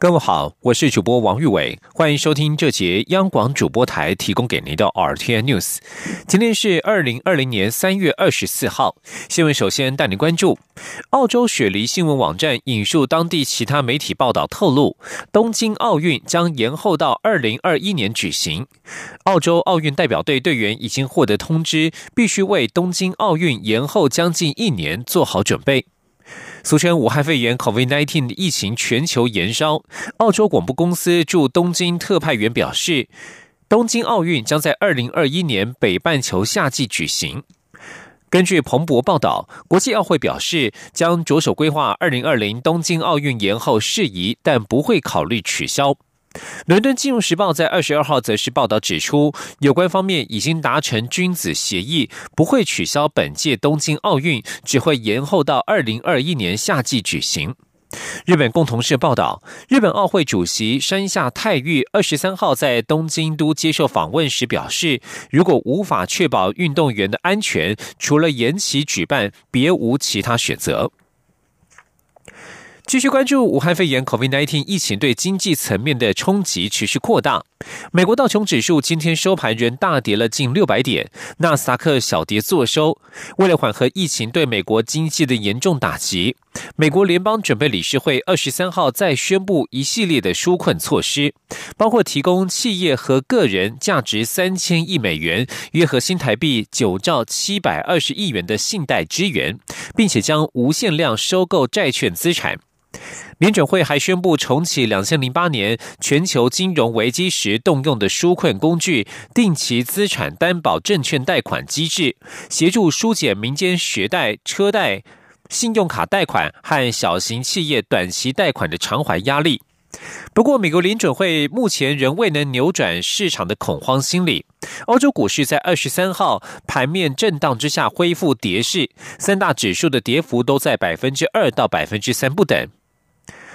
各位好，我是主播王玉伟，欢迎收听这节央广主播台提供给您的 RTN News。今天是二零二零年三月二十四号，新闻首先带您关注：澳洲雪梨新闻网站引述当地其他媒体报道透露，东京奥运将延后到二零二一年举行。澳洲奥运代表队队员已经获得通知，必须为东京奥运延后将近一年做好准备。俗称武汉肺炎 （COVID-19） 疫情全球延烧，澳洲广播公司驻东京特派员表示，东京奥运将在二零二一年北半球夏季举行。根据彭博报道，国际奥会表示将着手规划二零二零东京奥运延后事宜，但不会考虑取消。伦敦金融时报在二十二号则是报道指出，有关方面已经达成君子协议，不会取消本届东京奥运，只会延后到二零二一年夏季举行。日本共同社报道，日本奥会主席山下泰裕二十三号在东京都接受访问时表示，如果无法确保运动员的安全，除了延期举办，别无其他选择。继续关注武汉肺炎 （COVID-19） 疫情对经济层面的冲击持续扩大。美国道琼指数今天收盘仍大跌了近六百点，纳斯达克小跌作收。为了缓和疫情对美国经济的严重打击，美国联邦准备理事会二十三号再宣布一系列的纾困措施，包括提供企业和个人价值三千亿美元（约合新台币九兆七百二十亿元）的信贷支援，并且将无限量收购债券资产。联准会还宣布重启两千零八年全球金融危机时动用的纾困工具——定期资产担保证券贷款机制，协助疏解民间学贷、车贷、信用卡贷款和小型企业短期贷款的偿还压力。不过，美国联准会目前仍未能扭转市场的恐慌心理。欧洲股市在二十三号盘面震荡之下恢复跌势，三大指数的跌幅都在百分之二到百分之三不等。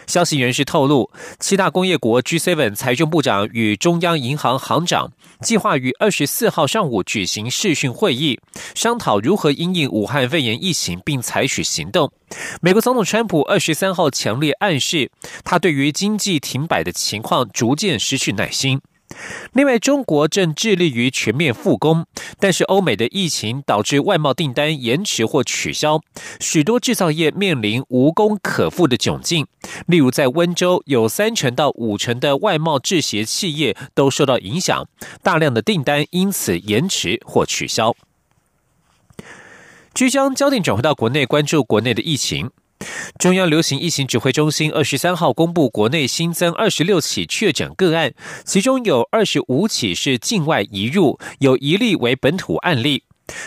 消息人士透露，七大工业国 G7 财政部长与中央银行行长计划于二十四号上午举行视讯会议，商讨如何因应武汉肺炎疫情，并采取行动。美国总统川普二十三号强烈暗示，他对于经济停摆的情况逐渐失去耐心。另外，中国正致力于全面复工，但是欧美的疫情导致外贸订单延迟或取消，许多制造业面临无工可复的窘境。例如，在温州，有三成到五成的外贸制鞋企业都受到影响，大量的订单因此延迟或取消。即将焦点转回到国内，关注国内的疫情。中央流行疫情指挥中心二十三号公布，国内新增二十六起确诊个案，其中有二十五起是境外移入，有一例为本土案例。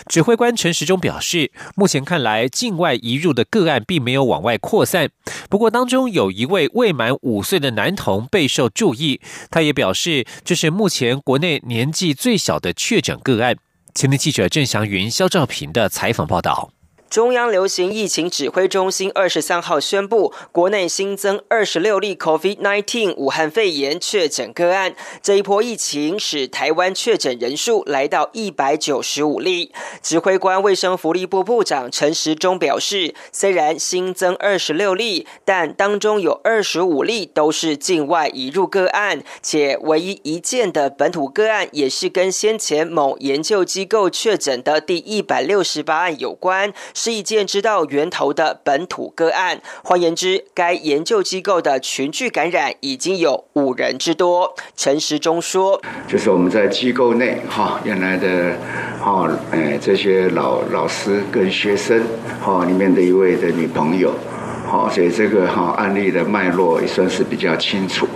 指挥官陈时中表示，目前看来境外移入的个案并没有往外扩散，不过当中有一位未满五岁的男童备受注意。他也表示，这是目前国内年纪最小的确诊个案。前天记者郑祥云、肖兆平的采访报道。中央流行疫情指挥中心二十三号宣布，国内新增二十六例 COVID-19 武汉肺炎确诊个案。这一波疫情使台湾确诊人数来到一百九十五例。指挥官卫生福利部部长陈时中表示，虽然新增二十六例，但当中有二十五例都是境外移入个案，且唯一一件的本土个案也是跟先前某研究机构确诊的第一百六十八案有关。是一件知道源头的本土个案。换言之，该研究机构的群聚感染已经有五人之多。陈时中说：“就是我们在机构内哈，原来的哈，哎，这些老老师跟学生哈里面的一位的女朋友，好，所以这个哈案例的脉络也算是比较清楚。”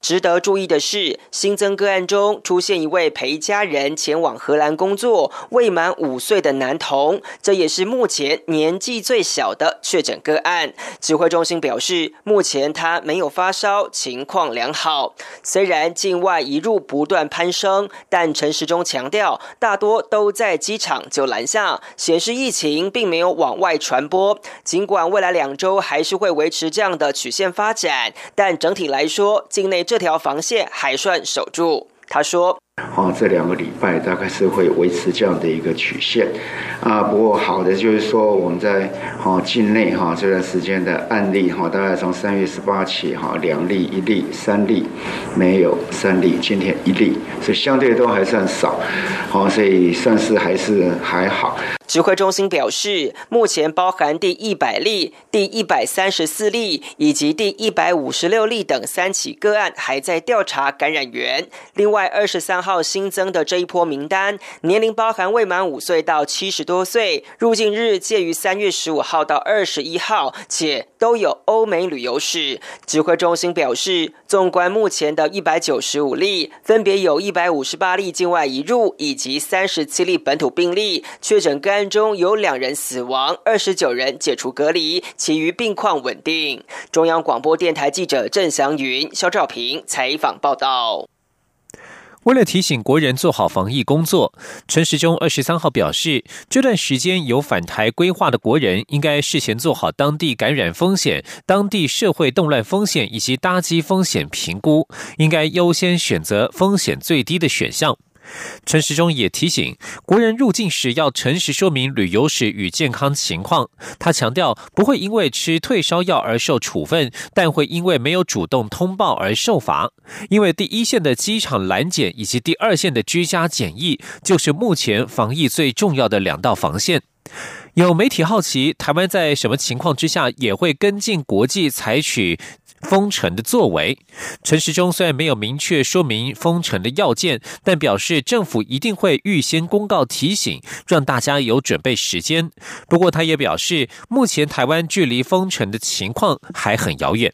值得注意的是，新增个案中出现一位陪家人前往荷兰工作、未满五岁的男童，这也是目前年纪最小的确诊个案。指挥中心表示，目前他没有发烧，情况良好。虽然境外移入不断攀升，但陈时中强调，大多都在机场就拦下，显示疫情并没有往外传播。尽管未来两周还还是会维持这样的曲线发展，但整体来说，境内这条防线还算守住。他说。哦，这两个礼拜大概是会维持这样的一个曲线，啊，不过好的就是说我们在哈境内哈这段时间的案例哈，大概从三月十八起哈两例一例三例没有三例，今天一例，所以相对都还算少，好，所以算是还是还好。指挥中心表示，目前包含第一百例、第一百三十四例以及第一百五十六例等三起个案还在调查感染源。另外，二十三号新增的这一波名单，年龄包含未满五岁到七十多岁，入境日介于三月十五号到二十一号，且都有欧美旅游史。指挥中心表示，纵观目前的一百九十五例，分别有一百五十八例境外移入以及三十七例本土病例确诊个案。中有两人死亡，二十九人解除隔离，其余病况稳定。中央广播电台记者郑祥云、肖兆平采访报道。为了提醒国人做好防疫工作，陈时中二十三号表示，这段时间有返台规划的国人，应该事前做好当地感染风险、当地社会动乱风险以及搭机风险评估，应该优先选择风险最低的选项。陈时中也提醒国人入境时要诚实说明旅游史与健康情况。他强调，不会因为吃退烧药而受处分，但会因为没有主动通报而受罚。因为第一线的机场拦检以及第二线的居家检疫，就是目前防疫最重要的两道防线。有媒体好奇，台湾在什么情况之下也会跟进国际采取？封城的作为，陈时中虽然没有明确说明封城的要件，但表示政府一定会预先公告提醒，让大家有准备时间。不过，他也表示，目前台湾距离封城的情况还很遥远。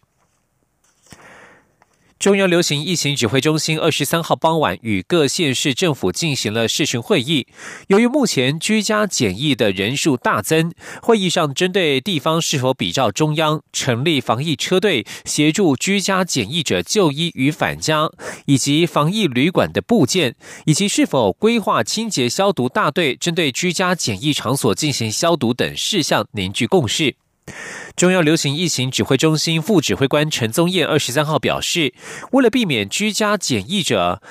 中央流行疫情指挥中心二十三号傍晚与各县市政府进行了视讯会议。由于目前居家检疫的人数大增，会议上针对地方是否比照中央成立防疫车队，协助居家检疫者就医与返家，以及防疫旅馆的部件，以及是否规划清洁消毒大队，针对居家检疫场所进行消毒等事项凝聚共识。中央流行疫情指挥中心副指挥官陈宗彦二十三号表示，为了避免居家检疫者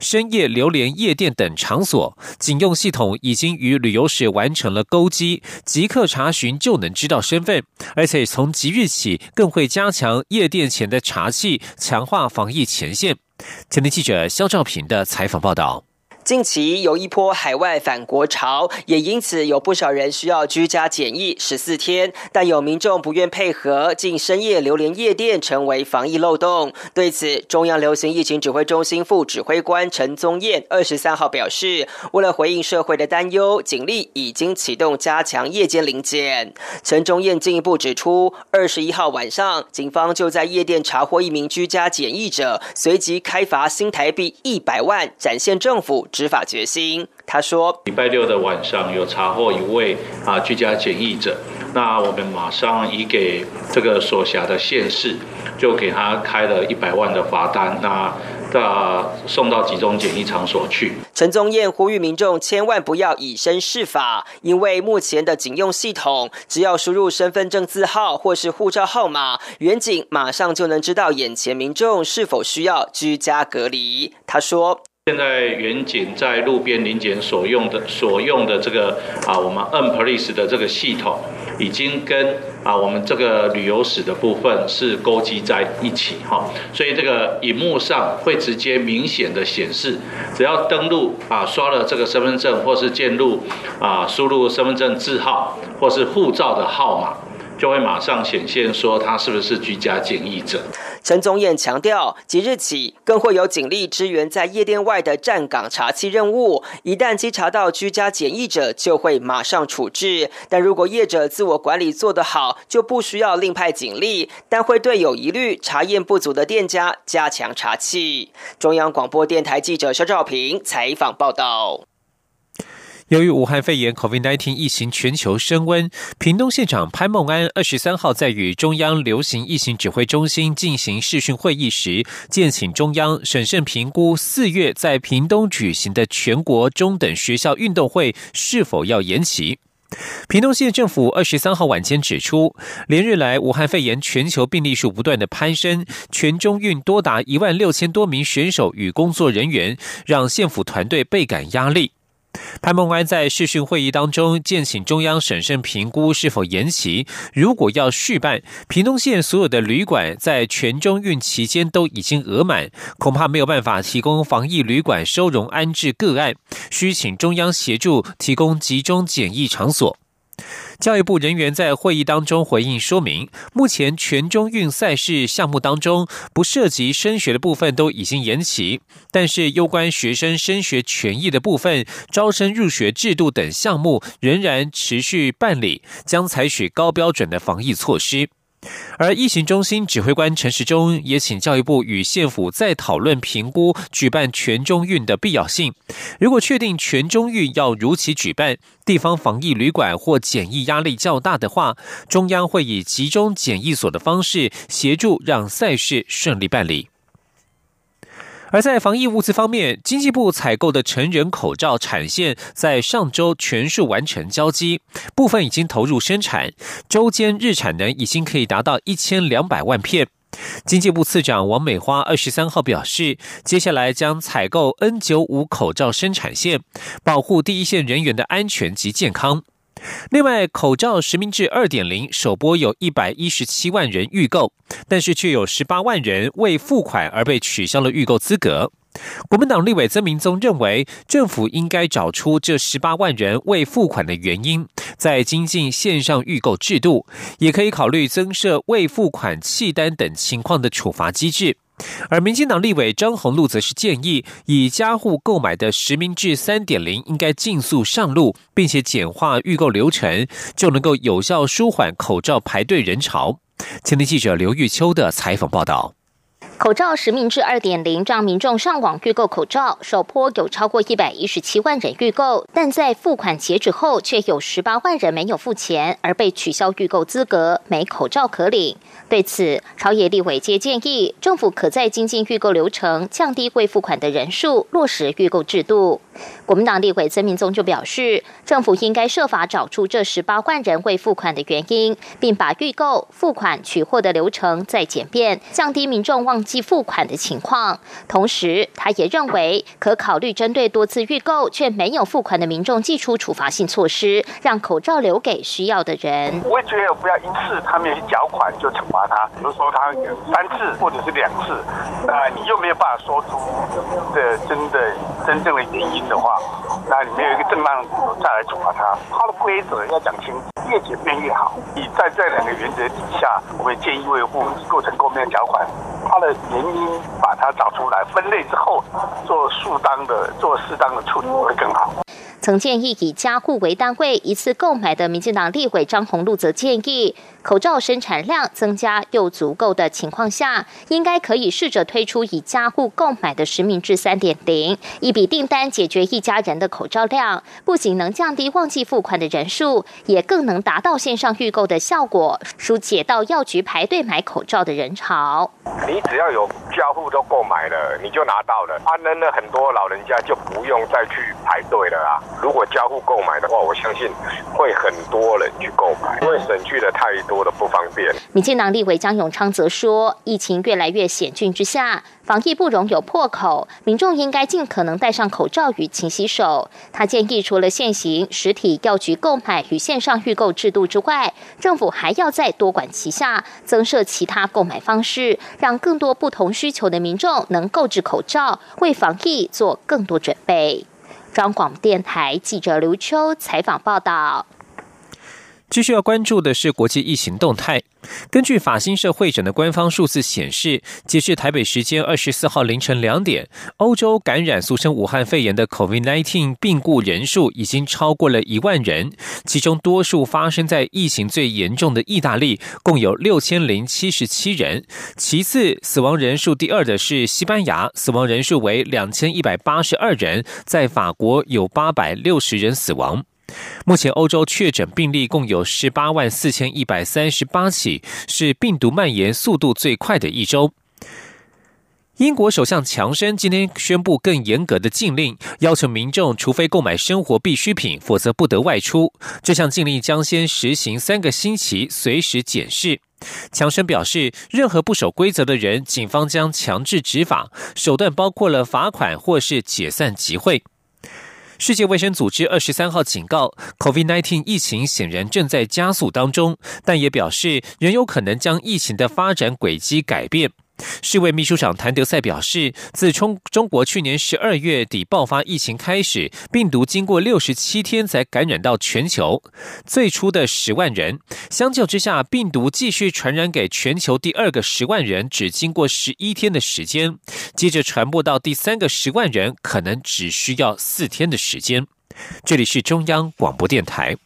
深夜流连夜店等场所，警用系统已经与旅游史完成了勾稽，即刻查询就能知道身份，而且从即日起更会加强夜店前的查气，强化防疫前线。前天记者肖兆平的采访报道。近期有一波海外返国潮，也因此有不少人需要居家检疫十四天，但有民众不愿配合，竟深夜流连夜店，成为防疫漏洞。对此，中央流行疫情指挥中心副指挥官陈宗彦二十三号表示，为了回应社会的担忧，警力已经启动加强夜间临检。陈宗彦进一步指出，二十一号晚上，警方就在夜店查获一名居家检疫者，随即开罚新台币一百万，展现政府。执法决心，他说：礼拜六的晚上有查获一位啊居家检疫者，那我们马上移给这个所辖的县市，就给他开了一百万的罚单，那那送到集中检疫场所去。陈宗彦呼吁民众千万不要以身试法，因为目前的警用系统，只要输入身份证字号或是护照号码，远景马上就能知道眼前民众是否需要居家隔离。他说。现在远景在路边临检所用的所用的这个啊，我们 N Police 的这个系统，已经跟啊我们这个旅游史的部分是勾稽在一起哈，所以这个荧幕上会直接明显的显示，只要登录啊刷了这个身份证或是进入啊输入身份证字号或是护照的号码，就会马上显现说他是不是居家检疫者。陈宗彦强调，即日起更会有警力支援在夜店外的站岗查缉任务，一旦稽查到居家检疫者，就会马上处置。但如果业者自我管理做得好，就不需要另派警力，但会对有疑虑、查验不足的店家加强查缉。中央广播电台记者肖兆平采访报道。由于武汉肺炎 （COVID-19） 疫情全球升温，屏东县长潘孟安二十三号在与中央流行疫情指挥中心进行视讯会议时，建请中央审慎评估四月在屏东举行的全国中等学校运动会是否要延期。屏东县政府二十三号晚间指出，连日来武汉肺炎全球病例数不断的攀升，全中运多达一万六千多名选手与工作人员，让县府团队倍感压力。潘孟安在视讯会议当中，建请中央审慎评估是否延期。如果要续办，屏东县所有的旅馆在全中运期间都已经额满，恐怕没有办法提供防疫旅馆收容安置个案，需请中央协助提供集中检疫场所。教育部人员在会议当中回应说明，目前全中运赛事项目当中不涉及升学的部分都已经延期，但是有关学生升学权益的部分、招生入学制度等项目仍然持续办理，将采取高标准的防疫措施。而疫情中心指挥官陈时中也请教育部与县府再讨论评估举办全中运的必要性。如果确定全中运要如期举办，地方防疫旅馆或检疫压力较大的话，中央会以集中检疫所的方式协助让赛事顺利办理。而在防疫物资方面，经济部采购的成人口罩产线在上周全数完成交机，部分已经投入生产，周间日产能已经可以达到一千两百万片。经济部次长王美花二十三号表示，接下来将采购 N 九五口罩生产线，保护第一线人员的安全及健康。另外，口罩实名制二点零首播有一百一十七万人预购，但是却有十八万人未付款而被取消了预购资格。国民党立委曾明宗认为，政府应该找出这十八万人未付款的原因，在精进线上预购制度，也可以考虑增设未付款弃单等情况的处罚机制。而民进党立委张宏禄则是建议，以加护购买的实名制三点零应该尽速上路，并且简化预购流程，就能够有效舒缓口罩排队人潮。前天记者刘玉秋的采访报道。口罩实名制二点零让民众上网预购口罩，首波有超过一百一十七万人预购，但在付款截止后，却有十八万人没有付钱而被取消预购资格，没口罩可领。对此，朝野立委皆建议，政府可在精进预购流程，降低未付款的人数，落实预购制度。国民党立委曾明宗就表示，政府应该设法找出这十八万人未付款的原因，并把预购、付款、取货的流程再简便，降低民众忘记付款的情况。同时，他也认为可考虑针对多次预购却没有付款的民众，寄出处罚性措施，让口罩留给需要的人。我也觉得不要一次他没有去缴款就惩罚他，比如说他有三次或者是两次，那你又没有办法说出的真的真正的原因。的话，那里面有一个正当再来处罚他。他的规则要讲清，越简便越好。你在这两个原则底下，我们建议维护构成购买缴款，他的原因把它找出来，分类之后做适当的、做适当的处理会更好。曾建议以家户为单位一次购买的民进党立委张宏禄则建议。口罩生产量增加又足够的情况下，应该可以试着推出以家户购买的实名制三点零，一笔订单解决一家人的口罩量，不仅能降低忘记付款的人数，也更能达到线上预购的效果，疏解到药局排队买口罩的人潮。你只要有家户都购买了，你就拿到了。啊，那那很多老人家就不用再去排队了如果交互购买的话，我相信会很多人去购买，因为省去了太多。的不方便。民进党立委张永昌则说，疫情越来越险峻之下，防疫不容有破口，民众应该尽可能戴上口罩与勤洗手。他建议，除了现行实体药局购买与线上预购制度之外，政府还要再多管齐下，增设其他购买方式，让更多不同需求的民众能购置口罩，为防疫做更多准备。中广电台记者刘秋采访报道。继续要关注的是国际疫情动态。根据法新社会诊的官方数字显示，截至台北时间二十四号凌晨两点，欧洲感染俗称武汉肺炎的 COVID-19 病故人数已经超过了一万人，其中多数发生在疫情最严重的意大利，共有六千零七十七人。其次，死亡人数第二的是西班牙，死亡人数为两千一百八十二人，在法国有八百六十人死亡。目前，欧洲确诊病例共有十八万四千一百三十八起，是病毒蔓延速度最快的一周。英国首相强生今天宣布更严格的禁令，要求民众除非购买生活必需品，否则不得外出。这项禁令将先实行三个星期，随时检视。强生表示，任何不守规则的人，警方将强制执法，手段包括了罚款或是解散集会。世界卫生组织二十三号警告，COVID-19 疫情显然正在加速当中，但也表示仍有可能将疫情的发展轨迹改变。世卫秘书长谭德赛表示，自中中国去年十二月底爆发疫情开始，病毒经过六十七天才感染到全球。最初的十万人，相较之下，病毒继续传染给全球第二个十万人，只经过十一天的时间；接着传播到第三个十万人，可能只需要四天的时间。这里是中央广播电台。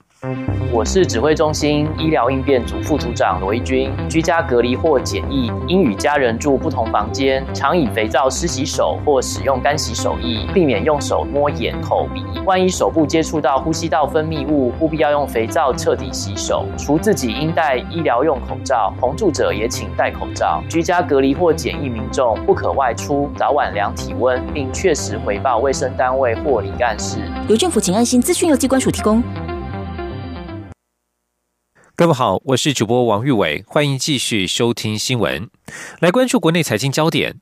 我是指挥中心医疗应变组副组长罗一军。居家隔离或检疫，应与家人住不同房间，常以肥皂湿洗手或使用干洗手液，避免用手摸眼、口、鼻。万一手部接触到呼吸道分泌物，务必要用肥皂彻底洗手。除自己应戴医疗用口罩，同住者也请戴口罩。居家隔离或检疫民众不可外出，早晚量体温，并确实回报卫生单位或离干事。由政府请安心资讯由机关署提供。各位好，我是主播王玉伟，欢迎继续收听新闻，来关注国内财经焦点。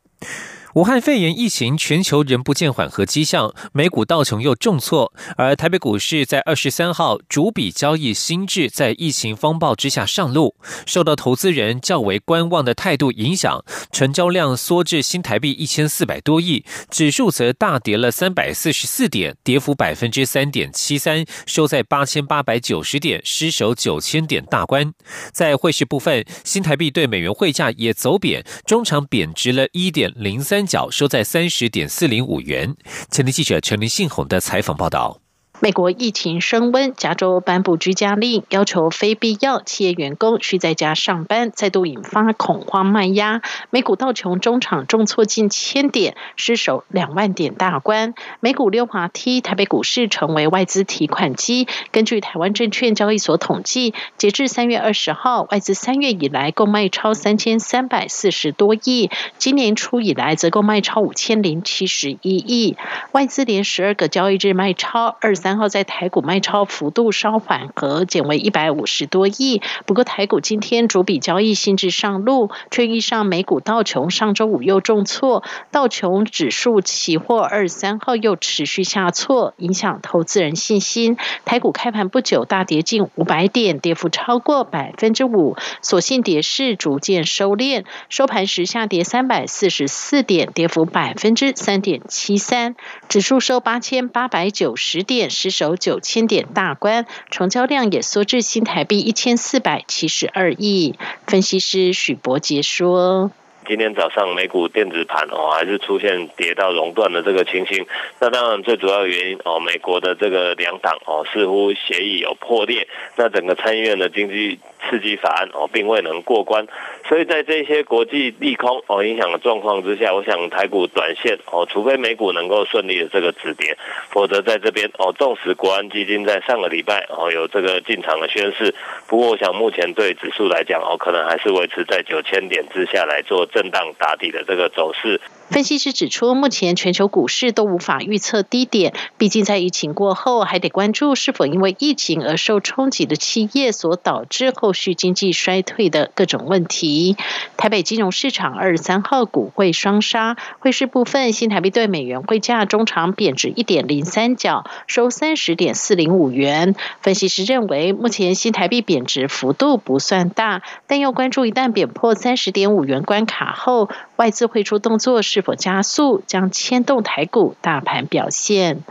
武汉肺炎疫情全球仍不见缓和迹象，美股道琼又重挫，而台北股市在二十三号主笔交易新制在疫情风暴之下上路，受到投资人较为观望的态度影响，成交量缩至新台币一千四百多亿，指数则大跌了三百四十四点，跌幅百分之三点七三，收在八千八百九十点，失守九千点大关。在汇市部分，新台币对美元汇价也走贬，中场贬值了一点零三。角收在三十点四零五元。前天记者陈林信宏的采访报道。美国疫情升温，加州颁布居家令，要求非必要企业员工需在家上班，再度引发恐慌卖压。美股道琼中场重挫近千点，失守两万点大关。美股溜滑梯，台北股市成为外资提款机。根据台湾证券交易所统计，截至三月二十号，外资三月以来共卖超三千三百四十多亿，今年初以来则共卖超五千零七十一亿。外资连十二个交易日卖超二三。然后在台股卖超幅度稍缓和，减为一百五十多亿。不过台股今天主笔交易性质上路，却遇上美股道琼上周五又重挫，道琼指数期货二三号又持续下挫，影响投资人信心。台股开盘不久大跌近五百点，跌幅超过百分之五，所幸跌势逐渐收敛，收盘时下跌三百四十四点，跌幅百分之三点七三，指数收八千八百九十点。失守九千点大关，成交量也缩至新台币一千四百七十二亿。分析师许博杰说：“今天早上美股电子盘哦，还是出现跌到熔断的这个情形。那当然最主要原因哦，美国的这个两党哦，似乎协议有破裂。那整个参议院的经济。”刺激法案哦，并未能过关，所以在这些国际利空哦影响的状况之下，我想台股短线哦，除非美股能够顺利的这个止跌，否则在这边哦，纵使国安基金在上个礼拜哦有这个进场的宣示，不过我想目前对指数来讲哦，可能还是维持在九千点之下来做震荡打底的这个走势。分析师指出，目前全球股市都无法预测低点，毕竟在疫情过后，还得关注是否因为疫情而受冲击的企业所导致后续经济衰退的各种问题。台北金融市场二十三号股会双杀，汇市部分新台币对美元汇价中场贬值一点零三角，收三十点四零五元。分析师认为，目前新台币贬值幅度不算大，但要关注一旦贬破三十点五元关卡后，外资汇出动作是。否加速将牵动台股大盘表现？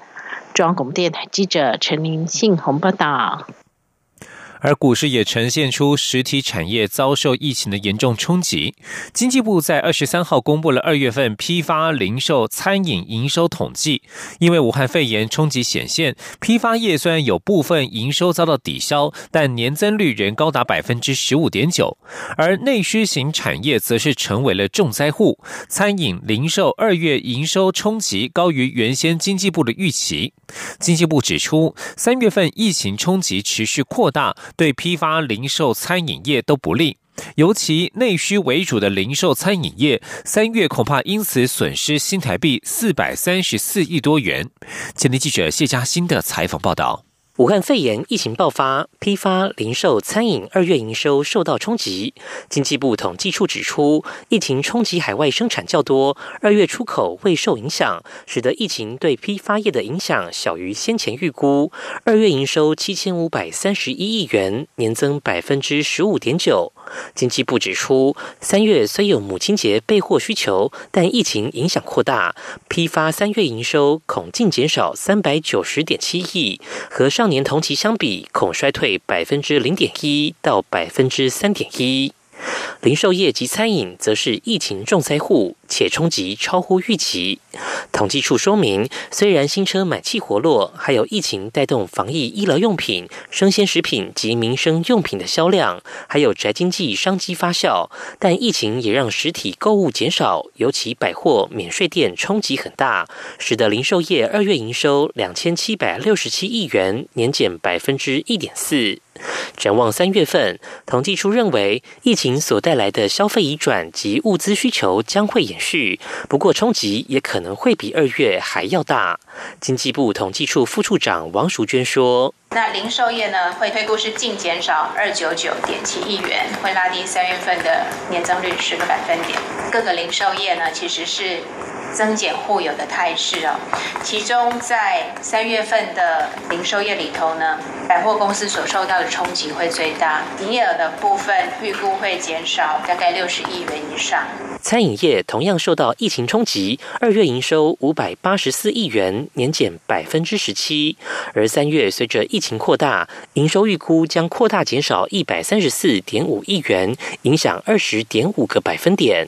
中央广播电台记者陈林信宏报道。而股市也呈现出实体产业遭受疫情的严重冲击。经济部在二十三号公布了二月份批发、零售、餐饮营收统计，因为武汉肺炎冲击显现，批发业虽然有部分营收遭到抵消，但年增率仍高达百分之十五点九。而内需型产业则是成为了重灾户，餐饮、零售二月营收冲击高于原先经济部的预期。经济部指出，三月份疫情冲击持续扩大。对批发、零售、餐饮业都不利，尤其内需为主的零售餐饮业，三月恐怕因此损失新台币四百三十四亿多元。前天记者谢佳欣的采访报道。武汉肺炎疫情爆发，批发、零售、餐饮二月营收受到冲击。经济部统计处指出，疫情冲击海外生产较多，二月出口未受影响，使得疫情对批发业的影响小于先前预估。二月营收七千五百三十一亿元，年增百分之十五点九。经济部指出，三月虽有母亲节备货需求，但疫情影响扩大，批发三月营收恐净减少三百九十点七亿，和上年同期相比，恐衰退百分之零点一到百分之三点一。零售业及餐饮则是疫情重灾户。且冲击超乎预期。统计处说明，虽然新车买气活络，还有疫情带动防疫医疗用品、生鲜食品及民生用品的销量，还有宅经济商机发酵，但疫情也让实体购物减少，尤其百货、免税店冲击很大，使得零售业二月营收两千七百六十七亿元，年减百分之一点四。展望三月份，统计处认为，疫情所带来的消费移转及物资需求将会延续，不过冲击也可能会比二月还要大。经济部统计处副处长王淑娟说：“那零售业呢，会推估是净减少二九九点七亿元，会拉低三月份的年增率十个百分点。各个零售业呢，其实是。”增减互有的态势哦，其中在三月份的零售业里头呢，百货公司所受到的冲击会最大，营业额的部分预估会减少大概六十亿元以上。餐饮业同样受到疫情冲击，二月营收五百八十四亿元，年减百分之十七，而三月随着疫疫情扩大，营收预估将扩大减少一百三十四点五亿元，影响二十点五个百分点。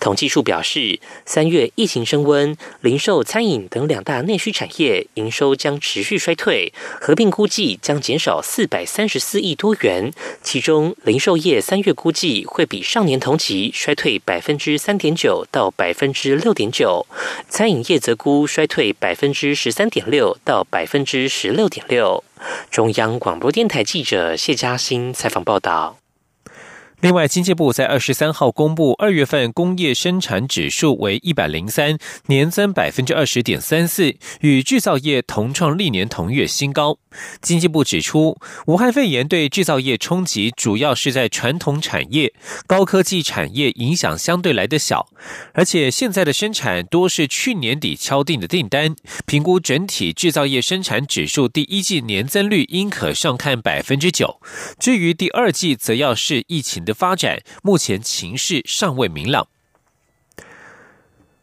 统计数表示，三月疫情升温，零售、餐饮等两大内需产业营收将持续衰退，合并估计将减少四百三十四亿多元。其中，零售业三月估计会比上年同期衰退百分之三点九到百分之六点九，餐饮业则估衰退百分之十三点六到百分之十六点六。中央广播电台记者谢嘉欣采访报道。另外，经济部在二十三号公布二月份工业生产指数为一百零三，年增百分之二十点三四，与制造业同创历年同月新高。经济部指出，武汉肺炎对制造业冲击主要是在传统产业，高科技产业影响相对来的小，而且现在的生产多是去年底敲定的订单。评估整体制造业生产指数第一季年增率应可上看百分之九，至于第二季则要是疫情。的发展，目前情势尚未明朗。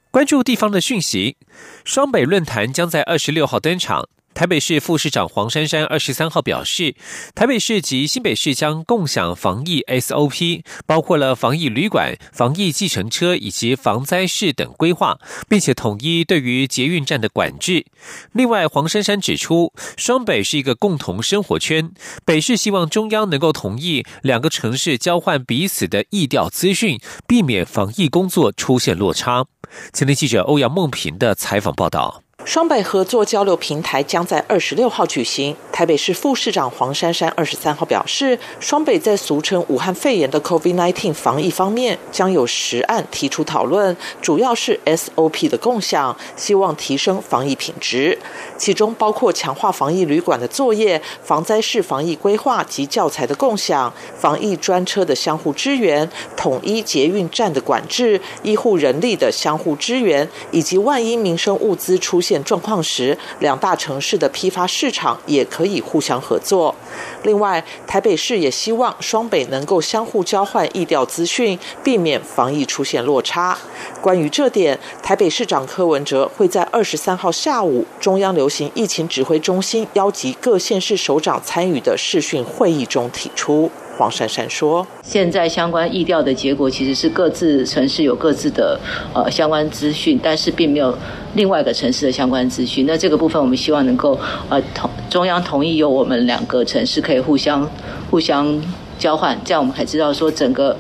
关注地方的讯息，双北论坛将在二十六号登场。台北市副市长黄珊珊二十三号表示，台北市及新北市将共享防疫 SOP，包括了防疫旅馆、防疫计程车以及防灾室等规划，并且统一对于捷运站的管制。另外，黄珊珊指出，双北是一个共同生活圈，北市希望中央能够同意两个城市交换彼此的疫调资讯，避免防疫工作出现落差。前天记者欧阳梦平的采访报道。双北合作交流平台将在二十六号举行。台北市副市长黄珊珊二十三号表示，双北在俗称武汉肺炎的 COVID-19 防疫方面将有十案提出讨论，主要是 SOP 的共享，希望提升防疫品质，其中包括强化防疫旅馆的作业、防灾式防疫规划及教材的共享、防疫专车的相互支援、统一捷运站的管制、医护人力的相互支援，以及万一民生物资出现状况时，两大城市的批发市场也可以互相合作。另外，台北市也希望双北能够相互交换疫调资讯，避免防疫出现落差。关于这点，台北市长柯文哲会在二十三号下午中央流行疫情指挥中心邀集各县市首长参与的视讯会议中提出。黄珊珊说：“现在相关疫调的结果其实是各自城市有各自的呃相关资讯，但是并没有另外一个城市的相关资讯。那这个部分我们希望能够呃同中央同意由我们两个城市可以互相互相交换，这样我们才知道说整个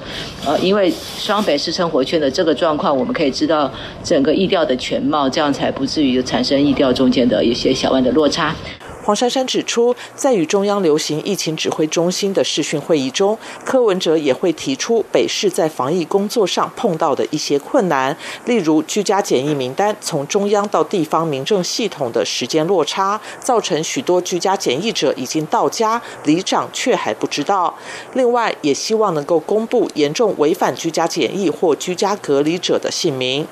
呃因为双北市生活圈的这个状况，我们可以知道整个疫调的全貌，这样才不至于产生疫调中间的一些小万的落差。”黄珊珊指出，在与中央流行疫情指挥中心的视讯会议中，柯文哲也会提出北市在防疫工作上碰到的一些困难，例如居家检疫名单从中央到地方民政系统的时间落差，造成许多居家检疫者已经到家，里长却还不知道。另外，也希望能够公布严重违反居家检疫或居家隔离者的姓名。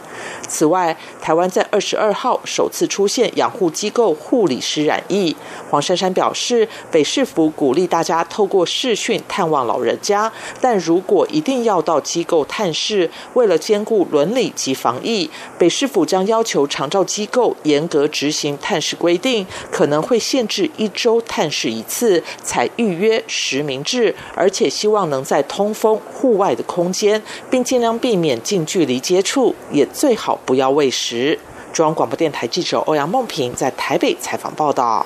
此外，台湾在二十二号首次出现养护机构护理师染疫。黄珊珊表示，北市府鼓励大家透过视讯探望老人家，但如果一定要到机构探视，为了兼顾伦理及防疫，北市府将要求长照机构严格执行探视规定，可能会限制一周探视一次，采预约实名制，而且希望能在通风、户外的空间，并尽量避免近距离接触，也最好不要喂食。中央广播电台记者欧阳梦平在台北采访报道。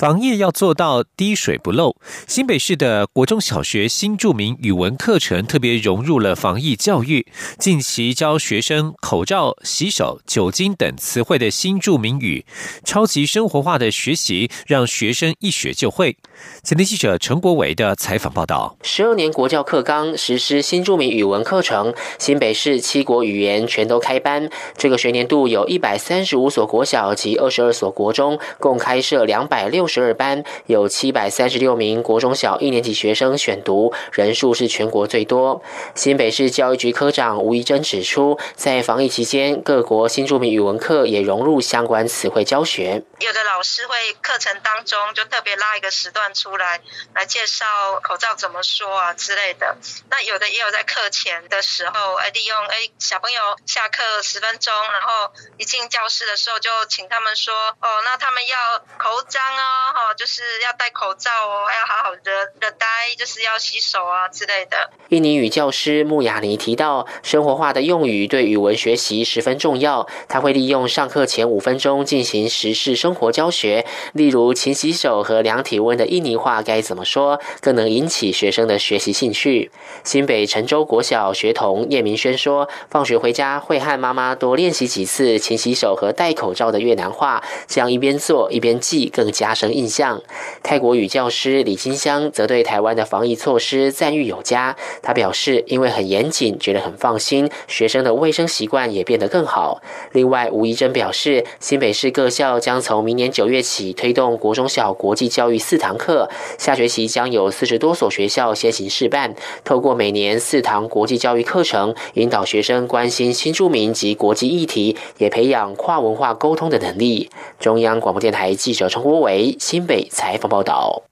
防疫要做到滴水不漏。新北市的国中小学新著名语文课程特别融入了防疫教育，近期教学生口罩、洗手、酒精等词汇的新著名语，超级生活化的学习，让学生一学就会。前天记者陈国伟的采访报道：十二年国教课纲实施新著名语文课程，新北市七国语言全都开班。这个学年度有一百三十五所国小及二十二所国中，共开设两百六。十二班有七百三十六名国中小一年级学生选读，人数是全国最多。新北市教育局科长吴怡珍指出，在防疫期间，各国新著名语文课也融入相关词汇教学。有的老师会课程当中就特别拉一个时段出来，来介绍口罩怎么说啊之类的。那有的也有在课前的时候，哎，利用哎小朋友下课十分钟，然后一进教室的时候就请他们说，哦，那他们要口罩啊。哈，就是要戴口罩哦，要好好的的待，就是要洗手啊之类的。印尼语教师穆雅尼提到，生活化的用语对语文学习十分重要。他会利用上课前五分钟进行时事生活教学，例如勤洗手和量体温的印尼话该怎么说，更能引起学生的学习兴趣。新北陈州国小学童叶明轩说，放学回家会和妈妈多练习几次勤洗手和戴口罩的越南话，这样一边做一边记，更加生。印象，泰国语教师李金香则对台湾的防疫措施赞誉有加。他表示，因为很严谨，觉得很放心，学生的卫生习惯也变得更好。另外，吴怡珍表示，新北市各校将从明年九月起推动国中小国际教育四堂课，下学期将有四十多所学校先行试办，透过每年四堂国际教育课程，引导学生关心新住民及国际议题，也培养跨文化沟通的能力。中央广播电台记者陈国伟。新北采访报道，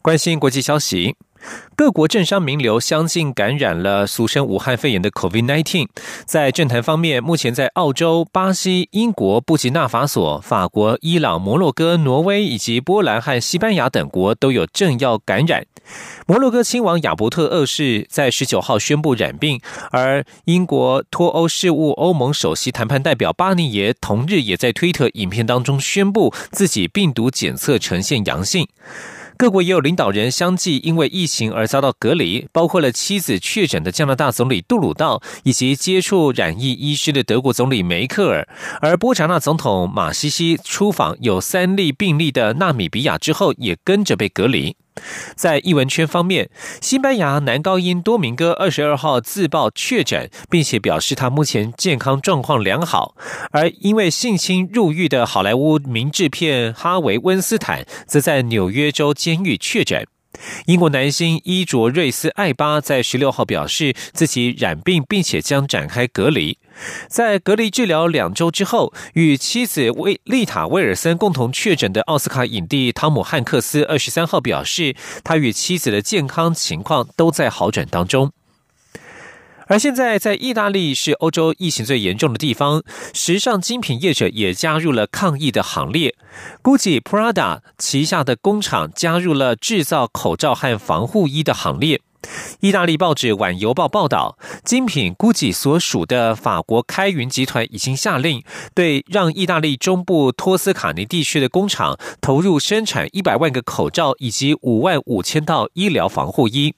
关心国际消息。各国政商名流相继感染了俗称武汉肺炎的 COVID-19。在政坛方面，目前在澳洲、巴西、英国、布吉纳法索、法国、伊朗、摩洛哥、挪威以及波兰和西班牙等国都有政要感染。摩洛哥亲王亚伯特二世在十九号宣布染病，而英国脱欧事务欧盟首席谈判代表巴尼耶同日也在推特影片当中宣布自己病毒检测呈现阳性。各国也有领导人相继因为疫情而遭到隔离，包括了妻子确诊的加拿大总理杜鲁道，以及接触染疫医师的德国总理梅克尔。而波查纳总统马西西出访有三例病例的纳米比亚之后，也跟着被隔离。在译文圈方面，西班牙男高音多明戈二十二号自曝确诊，并且表示他目前健康状况良好。而因为性侵入狱的好莱坞名制片哈维温斯坦，则在纽约州监狱确诊。英国男星伊卓瑞斯·艾巴在十六号表示自己染病，并且将展开隔离。在隔离治疗两周之后，与妻子威丽塔·威尔森共同确诊的奥斯卡影帝汤姆·汉克斯二十三号表示，他与妻子的健康情况都在好转当中。而现在，在意大利是欧洲疫情最严重的地方，时尚精品业者也加入了抗疫的行列。GUCCI、Prada 旗下的工厂加入了制造口罩和防护衣的行列。意大利报纸《晚邮报》报道，精品 GUCCI 所属的法国开云集团已经下令，对让意大利中部托斯卡尼地区的工厂投入生产一百万个口罩以及五万五千套医疗防护衣。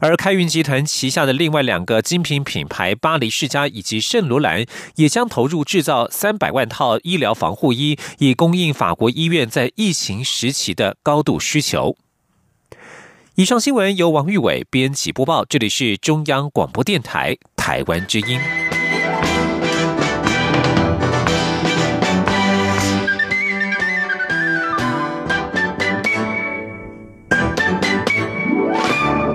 而开云集团旗下的另外两个精品品牌巴黎世家以及圣罗兰，也将投入制造三百万套医疗防护衣，以供应法国医院在疫情时期的高度需求。以上新闻由王玉伟编辑播报，这里是中央广播电台台湾之音。